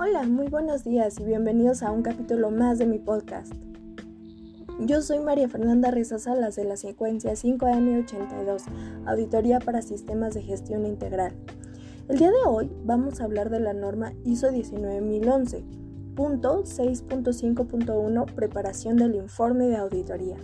Hola, muy buenos días y bienvenidos a un capítulo más de mi podcast. Yo soy María Fernanda Reza Salas de la secuencia 5M82, Auditoría para Sistemas de Gestión Integral. El día de hoy vamos a hablar de la norma ISO 19011, punto 6.5.1, preparación del informe de auditoría.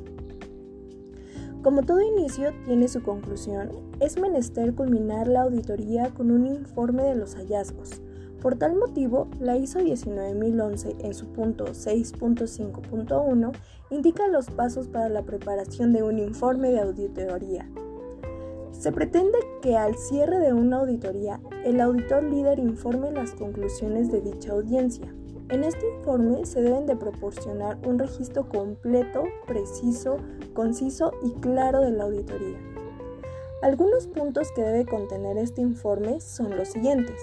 Como todo inicio tiene su conclusión, es menester culminar la auditoría con un informe de los hallazgos por tal motivo, la ISO 19011 en su punto 6.5.1 indica los pasos para la preparación de un informe de auditoría. Se pretende que al cierre de una auditoría, el auditor líder informe las conclusiones de dicha audiencia. En este informe se deben de proporcionar un registro completo, preciso, conciso y claro de la auditoría. Algunos puntos que debe contener este informe son los siguientes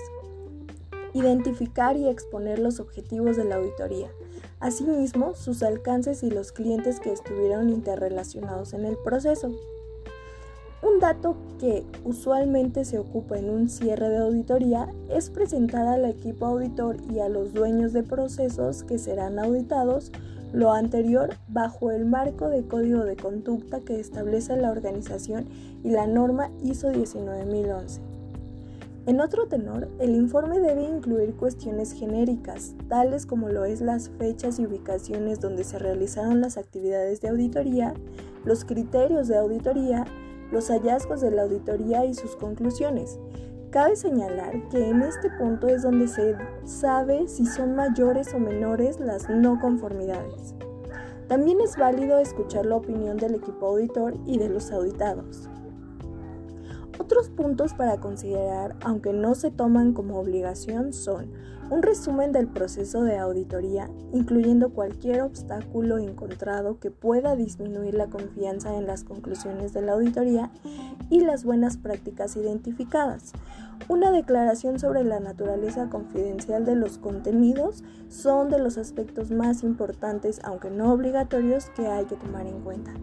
identificar y exponer los objetivos de la auditoría, asimismo sus alcances y los clientes que estuvieron interrelacionados en el proceso. Un dato que usualmente se ocupa en un cierre de auditoría es presentar al equipo auditor y a los dueños de procesos que serán auditados lo anterior bajo el marco de código de conducta que establece la organización y la norma ISO 19011. En otro tenor, el informe debe incluir cuestiones genéricas, tales como lo es las fechas y ubicaciones donde se realizaron las actividades de auditoría, los criterios de auditoría, los hallazgos de la auditoría y sus conclusiones. Cabe señalar que en este punto es donde se sabe si son mayores o menores las no conformidades. También es válido escuchar la opinión del equipo auditor y de los auditados. Otros puntos para considerar, aunque no se toman como obligación, son un resumen del proceso de auditoría, incluyendo cualquier obstáculo encontrado que pueda disminuir la confianza en las conclusiones de la auditoría y las buenas prácticas identificadas. Una declaración sobre la naturaleza confidencial de los contenidos son de los aspectos más importantes, aunque no obligatorios, que hay que tomar en cuenta.